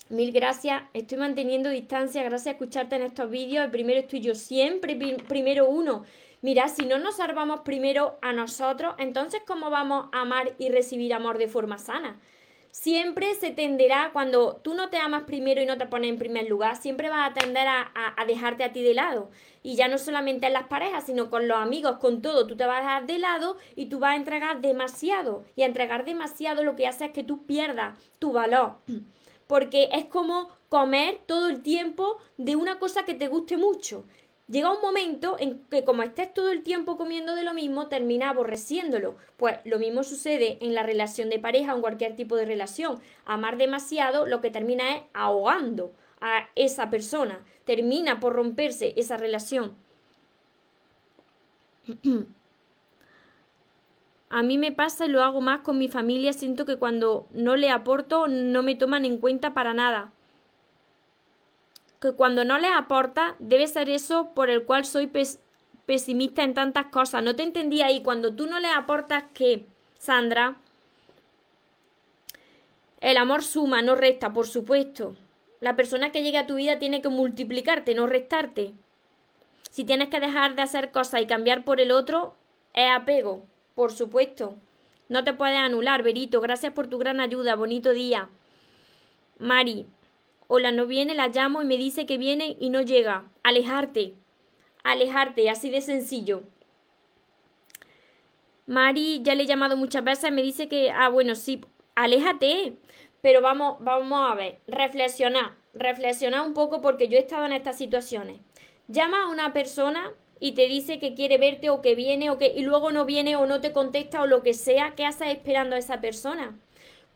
Mil gracias. Estoy manteniendo distancia. Gracias a escucharte en estos vídeos. El primero estoy yo siempre, primero uno. Mira, si no nos salvamos primero a nosotros, entonces ¿cómo vamos a amar y recibir amor de forma sana? Siempre se tenderá, cuando tú no te amas primero y no te pones en primer lugar, siempre vas a tender a, dejarte a ti de lado. Y ya no solamente en las parejas, sino con los amigos, con todo, tú te vas a dejar de lado y tú vas a entregar demasiado. Y a entregar demasiado lo que hace es que tú pierdas tu valor. Porque es como comer todo el tiempo de una cosa que te guste mucho llega un momento en que como estés todo el tiempo comiendo de lo mismo, termina aborreciéndolo. Pues lo mismo sucede en la relación de pareja o en cualquier tipo de relación. Amar demasiado lo que termina es ahogando a esa persona. Termina por romperse esa relación. A mí me pasa y lo hago más con mi familia. Siento que cuando no le aporto no me toman en cuenta para nada que cuando no les aporta debe ser eso por el cual soy pesimista en tantas cosas. No te entendí ahí. Cuando tú no les aportas, ¿qué, Sandra? El amor suma, no resta, por supuesto. La persona que llegue a tu vida tiene que multiplicarte, no restarte. Si tienes que dejar de hacer cosas y cambiar por el otro, es apego, por supuesto. No te puedes anular, Berito. Gracias por tu gran ayuda. Bonito día. Mari, Hola, no viene, la llamo y me dice que viene y no llega. Alejarte. Alejarte, así de sencillo. Mari ya le he llamado muchas veces, me dice que, ah, bueno, sí, aléjate. Pero vamos, vamos a ver, reflexionar, reflexionar un poco porque yo he estado en estas situaciones. Llama a una persona y te dice que quiere verte o que viene o que y luego no viene o no te contesta o lo que sea, ¿qué haces esperando a esa persona?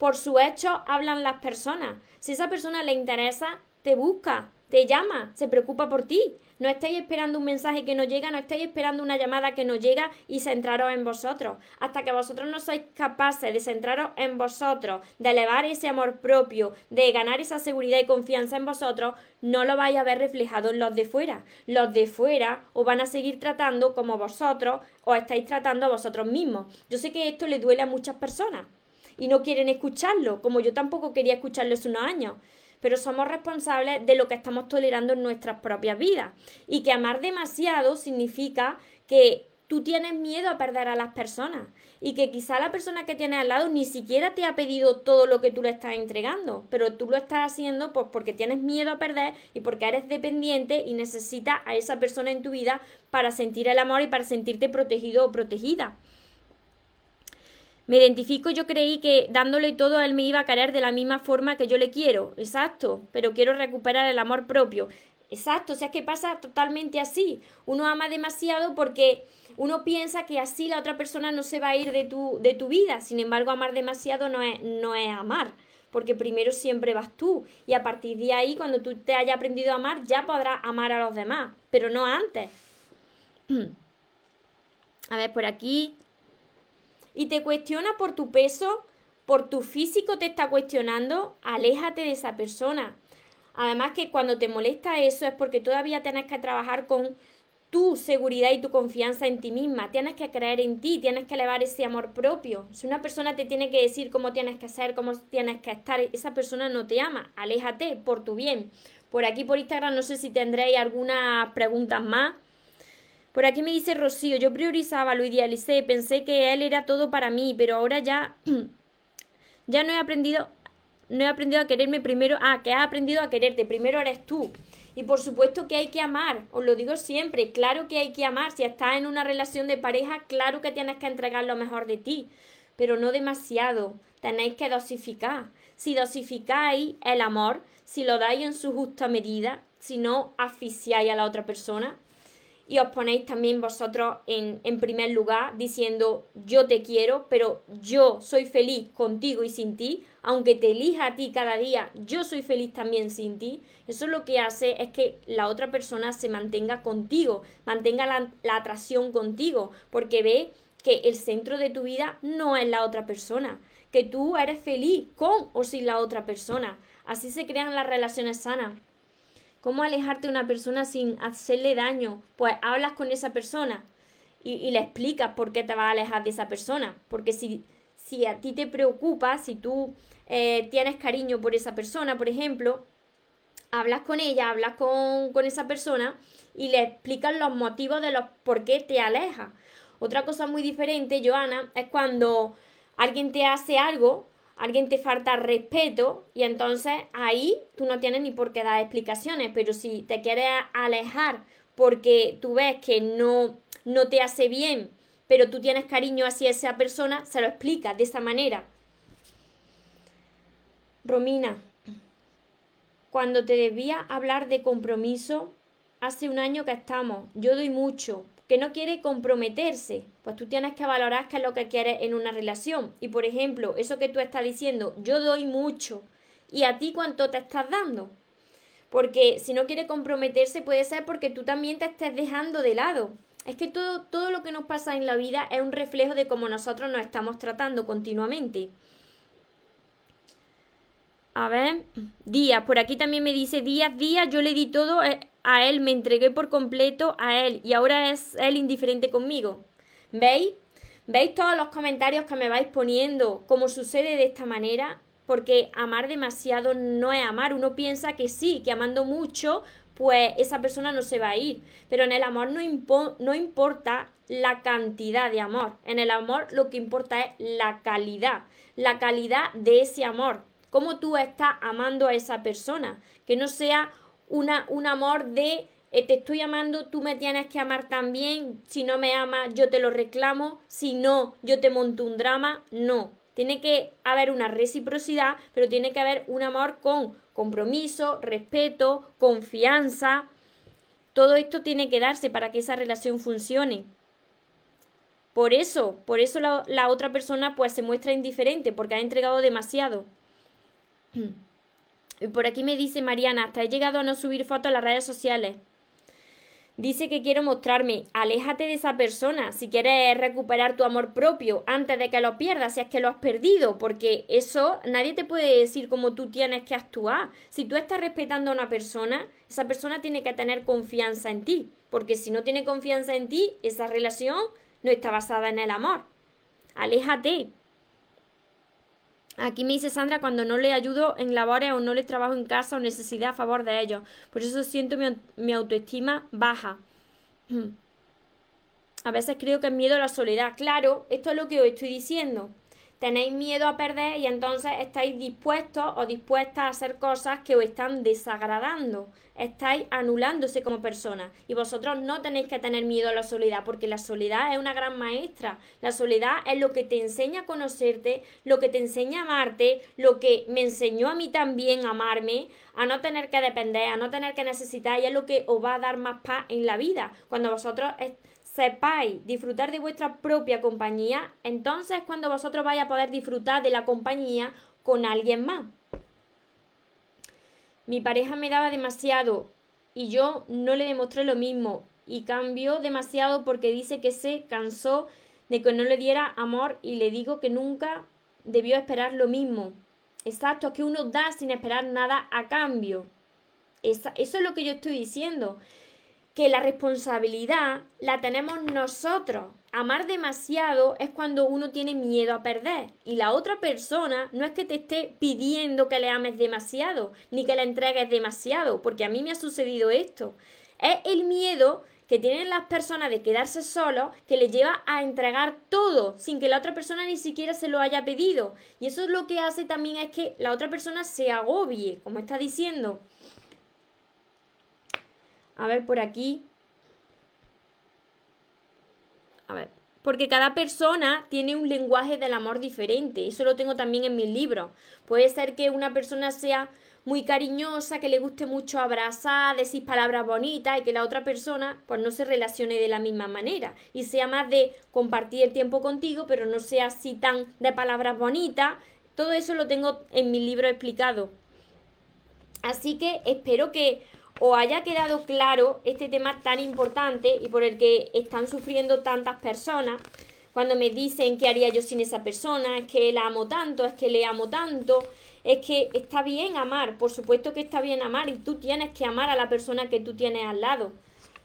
Por su hecho hablan las personas. Si esa persona le interesa, te busca, te llama, se preocupa por ti. No estáis esperando un mensaje que no llega, no estáis esperando una llamada que no llega y centraros en vosotros. Hasta que vosotros no sois capaces de centraros en vosotros, de elevar ese amor propio, de ganar esa seguridad y confianza en vosotros, no lo vais a ver reflejado en los de fuera. Los de fuera os van a seguir tratando como vosotros os estáis tratando a vosotros mismos. Yo sé que esto le duele a muchas personas y no quieren escucharlo, como yo tampoco quería escucharlo hace unos años. Pero somos responsables de lo que estamos tolerando en nuestras propias vidas. Y que amar demasiado significa que tú tienes miedo a perder a las personas y que quizá la persona que tienes al lado ni siquiera te ha pedido todo lo que tú le estás entregando, pero tú lo estás haciendo pues porque tienes miedo a perder y porque eres dependiente y necesitas a esa persona en tu vida para sentir el amor y para sentirte protegido o protegida. Me identifico, yo creí que dándole todo a él me iba a querer de la misma forma que yo le quiero, exacto, pero quiero recuperar el amor propio. Exacto, o sea, es que pasa totalmente así. Uno ama demasiado porque uno piensa que así la otra persona no se va a ir de tu, de tu vida. Sin embargo, amar demasiado no es, no es amar. porque primero siempre vas tú y a partir de ahí, cuando tú te hayas aprendido a amar, ya podrás amar a los demás, pero no antes. A ver, por aquí. Y te cuestiona por tu peso, por tu físico te está cuestionando, aléjate de esa persona. Además que cuando te molesta eso es porque todavía tienes que trabajar con tu seguridad y tu confianza en ti misma. Tienes que creer en ti, tienes que elevar ese amor propio. Si una persona te tiene que decir cómo tienes que ser, cómo tienes que estar, esa persona no te ama. Aléjate por tu bien. Por aquí por Instagram no sé si tendréis algunas preguntas más. Por aquí me dice Rocío, yo priorizaba, lo idealicé, pensé que él era todo para mí, pero ahora ya, ya no he aprendido, no he aprendido a quererme primero, ah, que has aprendido a quererte, primero eres tú. Y por supuesto que hay que amar, os lo digo siempre, claro que hay que amar. Si estás en una relación de pareja, claro que tienes que entregar lo mejor de ti, pero no demasiado. Tenéis que dosificar. Si dosificáis el amor, si lo dais en su justa medida, si no asfixiáis a la otra persona, y os ponéis también vosotros en, en, primer lugar diciendo yo te quiero, pero yo soy feliz contigo y sin ti, aunque te elija a ti cada día, yo soy feliz también sin ti, eso lo que hace es que la otra persona se mantenga contigo, mantenga la, la atracción contigo, porque ve que el centro de tu vida no es la otra persona, que tú eres feliz con o sin la otra persona. Así se crean las relaciones sanas. ¿Cómo alejarte de una persona sin hacerle daño? Pues hablas con esa persona y, le explicas por qué te vas a alejar de esa persona. Porque si, si a ti te preocupa, si tú eh, tienes cariño por esa persona, por ejemplo, hablas con ella, hablas con, con esa persona y le explicas los motivos de los por qué te aleja. Otra cosa muy diferente, Joana, es cuando alguien te hace algo alguien te falta respeto y entonces ahí tú no tienes ni por qué dar explicaciones, pero si te quieres alejar porque tú ves que no, no te hace bien, pero tú tienes cariño hacia esa persona, se lo explicas de esa manera. Romina, cuando te debía hablar de compromiso, hace un año que estamos, yo doy mucho, que no quiere comprometerse, pues tú tienes que valorar qué es lo que quieres en una relación. Y por ejemplo, eso que tú estás diciendo, yo doy mucho, ¿y a ti cuánto te estás dando? Porque si no quiere comprometerse puede ser porque tú también te estés dejando de lado. Es que todo, todo lo que nos pasa en la vida es un reflejo de cómo nosotros nos estamos tratando continuamente. A ver, Díaz, por aquí también me dice Díaz, Díaz, yo le di todo eh, a él, me entregué por completo a él y ahora es él indiferente conmigo. ¿Veis? ¿Veis todos los comentarios que me vais poniendo? ¿Cómo sucede de esta manera? Porque amar demasiado no es amar. Uno piensa que sí, que amando mucho, pues esa persona no se va a ir. Pero en el amor no, no importa la cantidad de amor. En el amor lo que importa es la calidad. La calidad de ese amor. Cómo tú estás amando a esa persona. Que no sea una, un amor de eh, te estoy amando, tú me tienes que amar también, si no me amas yo te lo reclamo, si no yo te monto un drama, no. Tiene que haber una reciprocidad, pero tiene que haber un amor con compromiso, respeto, confianza. Todo esto tiene que darse para que esa relación funcione. Por eso, por eso la, la otra persona pues se muestra indiferente, porque ha entregado demasiado. Por aquí me dice Mariana, hasta he llegado a no subir fotos a las redes sociales. Dice que quiero mostrarme, aléjate de esa persona si quieres recuperar tu amor propio antes de que lo pierdas, si es que lo has perdido, porque eso nadie te puede decir cómo tú tienes que actuar. Si tú estás respetando a una persona, esa persona tiene que tener confianza en ti, porque si no tiene confianza en ti, esa relación no está basada en el amor. Aléjate, Aquí me dice Sandra cuando no le ayudo en labores o no le trabajo en casa o necesidad a favor de ellos. Por eso siento mi, autoestima baja. A veces creo que es miedo a la soledad. Claro, esto es lo que os estoy diciendo tenéis miedo a perder y entonces estáis dispuestos o dispuestas a hacer cosas que os están desagradando, estáis anulándose como persona y vosotros no tenéis que tener miedo a la soledad porque la soledad es una gran maestra, la soledad es lo que te enseña a conocerte, lo que te enseña a amarte, lo que me enseñó a mí también a amarme, a no tener que depender, a no tener que necesitar y es lo que os va a dar más paz en la vida. Cuando vosotros sepáis disfrutar de vuestra propia compañía, entonces cuando vosotros vais a poder disfrutar de la compañía con alguien más. Mi pareja me daba demasiado y yo no le demostré lo mismo y cambió demasiado porque dice que se cansó de que no le diera amor y le digo que nunca debió esperar lo mismo. Exacto, es que uno da sin esperar nada a cambio. eso es lo que yo estoy diciendo, que la responsabilidad la tenemos nosotros. Amar demasiado es cuando uno tiene miedo a perder y la otra persona no es que te esté pidiendo que le ames demasiado ni que le entregues demasiado, porque a mí me ha sucedido esto. Es el miedo que tienen las personas de quedarse solos que les lleva a entregar todo sin que la otra persona ni siquiera se lo haya pedido. Y eso es lo que hace también es que la otra persona se agobie, como está diciendo. A ver, por aquí. A ver. Porque cada persona tiene un lenguaje del amor diferente. Eso lo tengo también en mis libros. Puede ser que una persona sea muy cariñosa, que le guste mucho abrazar, decir palabras bonitas y que la otra persona pues no se relacione de la misma manera y sea más de compartir el tiempo contigo, pero no sea así tan de palabras bonitas. Todo eso lo tengo en mi libro explicado. Así que espero que os haya quedado claro este tema tan importante y por el que están sufriendo tantas personas cuando me dicen qué haría yo sin esa persona, es que la amo tanto, es que le amo tanto, es que está bien amar, por supuesto que está bien amar y tú tienes que amar a la persona que tú tienes al lado,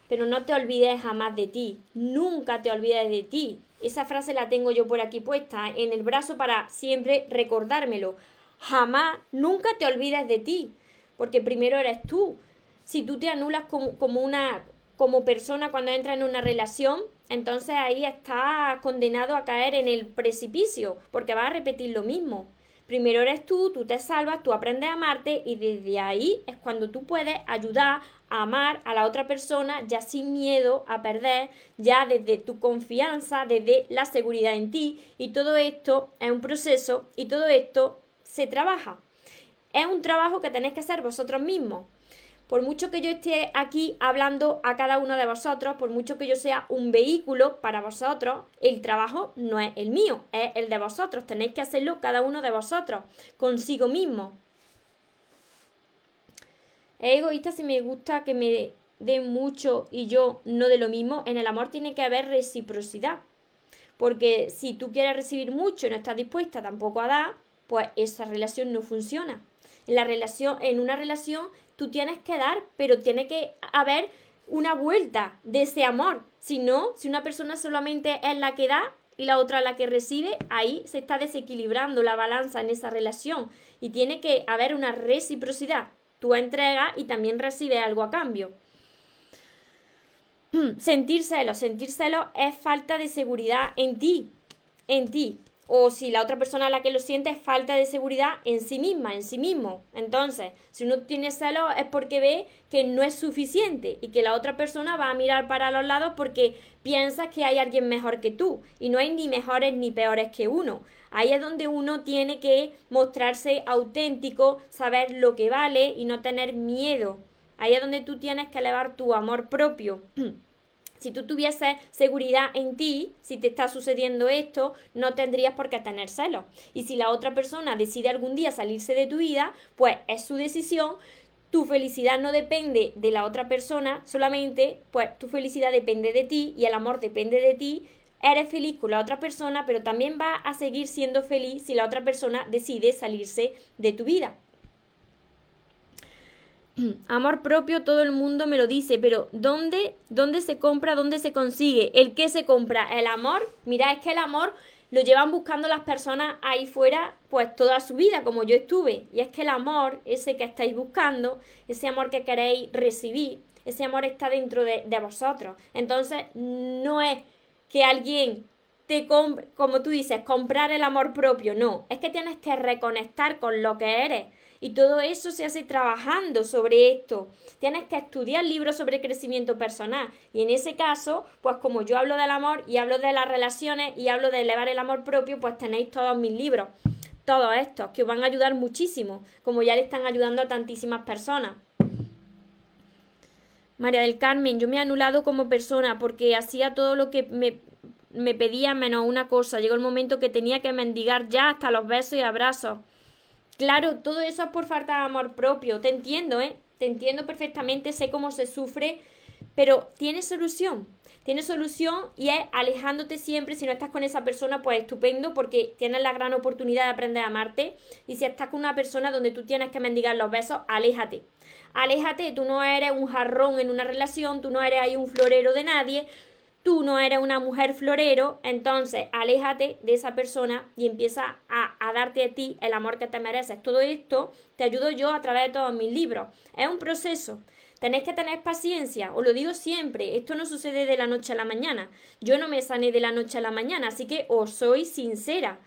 pero no te olvides jamás de ti, nunca te olvides de ti. Esa frase la tengo yo por aquí puesta en el brazo para siempre recordármelo. Jamás, nunca te olvides de ti, porque primero eres tú. Si tú te anulas como, una como persona cuando entras en una relación, entonces ahí estás condenado a caer en el precipicio, porque vas a repetir lo mismo. Primero eres tú, tú te salvas, tú aprendes a amarte y desde ahí es cuando tú puedes ayudar a amar a la otra persona ya sin miedo a perder, ya desde tu confianza, desde la seguridad en ti. Y todo esto es un proceso y todo esto se trabaja. Es un trabajo que tenéis que hacer vosotros mismos. Por mucho que yo esté aquí hablando a cada uno de vosotros, por mucho que yo sea un vehículo para vosotros, el trabajo no es el mío, es el de vosotros. Tenéis que hacerlo cada uno de vosotros, consigo mismo. Es egoísta si me gusta que me den mucho y yo no de lo mismo. En el amor tiene que haber reciprocidad. Porque si tú quieres recibir mucho y no estás dispuesta tampoco a dar, pues esa relación no funciona. En, la relación, en una relación tú tienes que dar, pero tiene que haber una vuelta de ese amor. Si no, si una persona solamente es la que da y la otra la que recibe, ahí se está desequilibrando la balanza en esa relación y tiene que haber una reciprocidad. Tú entregas y también recibes algo a cambio. Sentir celos, es falta de seguridad en ti, en ti o si la otra persona a la que lo siente es falta de seguridad en sí misma, en sí mismo. Entonces, si uno tiene celos es porque ve que no es suficiente y que la otra persona va a mirar para los lados porque piensa que hay alguien mejor que tú y no hay ni mejores ni peores que uno. Ahí es donde uno tiene que mostrarse auténtico, saber lo que vale y no tener miedo. Ahí es donde tú tienes que elevar tu amor propio. Si tú tuvieses seguridad en ti, si te está sucediendo esto, no tendrías por qué tener celos. Y si la otra persona decide algún día salirse de tu vida, pues es su decisión. Tu felicidad no depende de la otra persona, solamente pues tu felicidad depende de ti y el amor depende de ti. Eres feliz con la otra persona, pero también vas a seguir siendo feliz si la otra persona decide salirse de tu vida. Amor propio, todo el mundo me lo dice, pero ¿dónde, ¿dónde se compra, dónde se consigue? ¿El qué se compra? ¿El amor? Mira, es que el amor lo llevan buscando las personas ahí fuera pues toda su vida, como yo estuve. Y es que el amor, ese que estáis buscando, ese amor que queréis recibir, ese amor está dentro de, de vosotros. Entonces, no es que alguien te compre, como tú dices, comprar el amor propio, no, es que tienes que reconectar con lo que eres y todo eso se hace trabajando sobre esto. Tienes que estudiar libros sobre crecimiento personal. Y en ese caso, pues como yo hablo del amor y hablo de las relaciones y hablo de elevar el amor propio, pues tenéis todos mis libros. Todos estos, que os van a ayudar muchísimo, como ya le están ayudando a tantísimas personas. María del Carmen, yo me he anulado como persona porque hacía todo lo que me, me pedía menos una cosa. Llegó el momento que tenía que mendigar ya hasta los besos y abrazos. Claro, todo eso es por falta de amor propio. Te entiendo, ¿eh? Te entiendo perfectamente, sé cómo se sufre, pero tiene solución. Tiene solución y es alejándote siempre. Si no estás con esa persona, pues estupendo, porque tienes la gran oportunidad de aprender a amarte. Y si estás con una persona donde tú tienes que mendigar los besos, aléjate. Aléjate, tú no eres un jarrón en una relación, tú no eres ahí un florero de nadie, tú no eres una mujer florero, entonces aléjate de esa persona y empieza a, darte a ti el amor que te mereces. Todo esto te ayudo yo a través de todos mis libros. Es un proceso. Tenéis que tener paciencia, os lo digo siempre, esto no sucede de la noche a la mañana. Yo no me sané de la noche a la mañana, así que os soy sincera.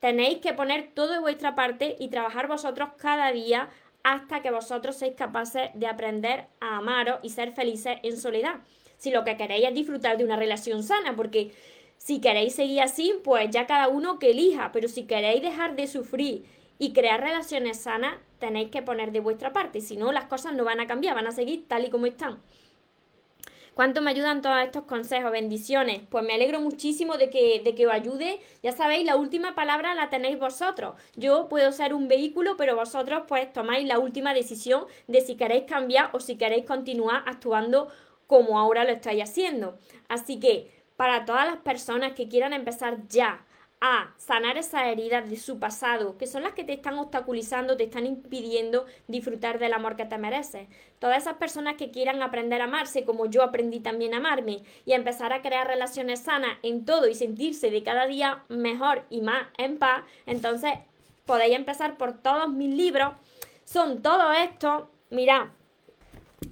Tenéis que poner todo de vuestra parte y trabajar vosotros cada día hasta que vosotros seáis capaces de aprender a amaros y ser felices en soledad si lo que queréis es disfrutar de una relación sana, porque si queréis seguir así, pues ya cada uno que elija, pero si queréis dejar de sufrir y crear relaciones sanas, tenéis que poner de vuestra parte, si no las cosas no van a cambiar, van a seguir tal y como están. ¿Cuánto me ayudan todos estos consejos? Bendiciones. Pues me alegro muchísimo de que, de que os ayude. Ya sabéis, la última palabra la tenéis vosotros. Yo puedo ser un vehículo, pero vosotros pues tomáis la última decisión de si queréis cambiar o si queréis continuar actuando como ahora lo estáis haciendo. Así que para todas las personas que quieran empezar ya a sanar esas heridas de su pasado, que son las que te están obstaculizando, te están impidiendo disfrutar del amor que te mereces. Todas esas personas que quieran aprender a amarse, como yo aprendí también a amarme, y empezar a crear relaciones sanas en todo y sentirse de cada día mejor y más en paz, entonces podéis empezar por todos mis libros. Son todos estos, mirad,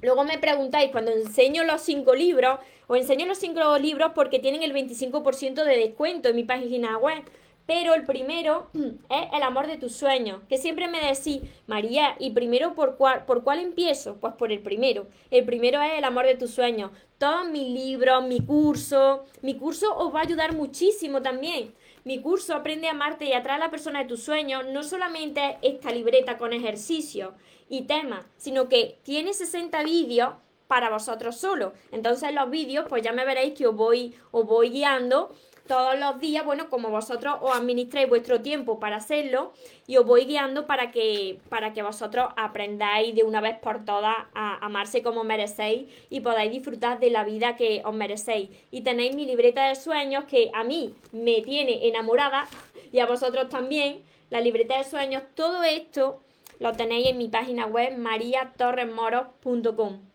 Luego me preguntáis cuando enseño los cinco libros, os enseño los cinco libros porque tienen el 25% de descuento en mi página web. Pero el primero es el amor de tus sueños, que siempre me decís, María, ¿y primero por cuál, por cuál empiezo? Pues por el primero. El primero es el amor de tus sueños. Todos mis libros, mi curso, mi curso os va a ayudar muchísimo también. Mi curso Aprende a amarte y atrae a la persona de tus sueños no solamente esta libreta con ejercicios y temas, sino que tiene 60 vídeos para vosotros solo. Entonces los vídeos, pues ya me veréis que os voy, os voy guiando todos los días, bueno, como vosotros os administréis vuestro tiempo para hacerlo y os voy guiando para que, para que vosotros aprendáis de una vez por todas a amarse como merecéis y podáis disfrutar de la vida que os merecéis. Y tenéis mi libreta de sueños que a mí me tiene enamorada y a vosotros también. La libreta de sueños, todo esto lo tenéis en mi página web mariatorresmoros.com.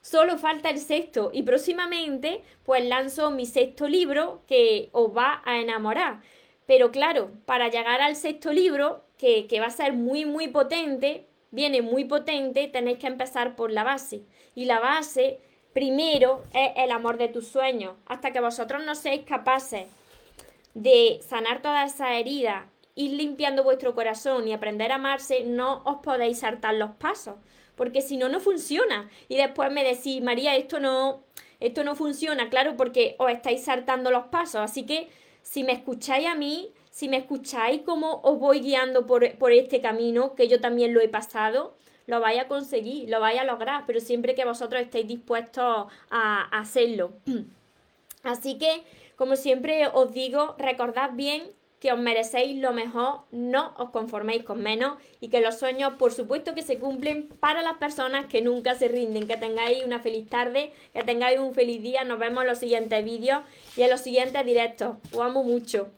Solo falta el sexto y próximamente pues lanzo mi sexto libro que os va a enamorar. Pero claro, para llegar al sexto libro, que, que va a ser muy muy potente, viene muy potente, tenéis que empezar por la base. Y la base primero es el amor de tus sueños. Hasta que vosotros no seáis capaces de sanar todas esas heridas, ir limpiando vuestro corazón y aprender a amarse, no os podéis saltar los pasos porque si no, no funciona. Y después me decís, María, esto no, esto no funciona, claro, porque os estáis saltando los pasos. Así que si me escucháis a mí, si me escucháis cómo os voy guiando por, este camino, que yo también lo he pasado, lo vais a conseguir, lo vais a lograr, pero siempre que vosotros estéis dispuestos a, a hacerlo. Así que, como siempre os digo, recordad bien que os merecéis lo mejor, no os conforméis con menos y que los sueños, por supuesto, que se cumplen para las personas que nunca se rinden. Que tengáis una feliz tarde, que tengáis un feliz día. Nos vemos en los siguientes vídeos y en los siguientes directos. Os amo mucho.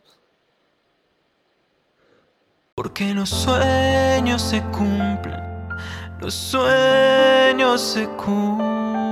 Porque los sueños se cumplen, los sueños se cumplen.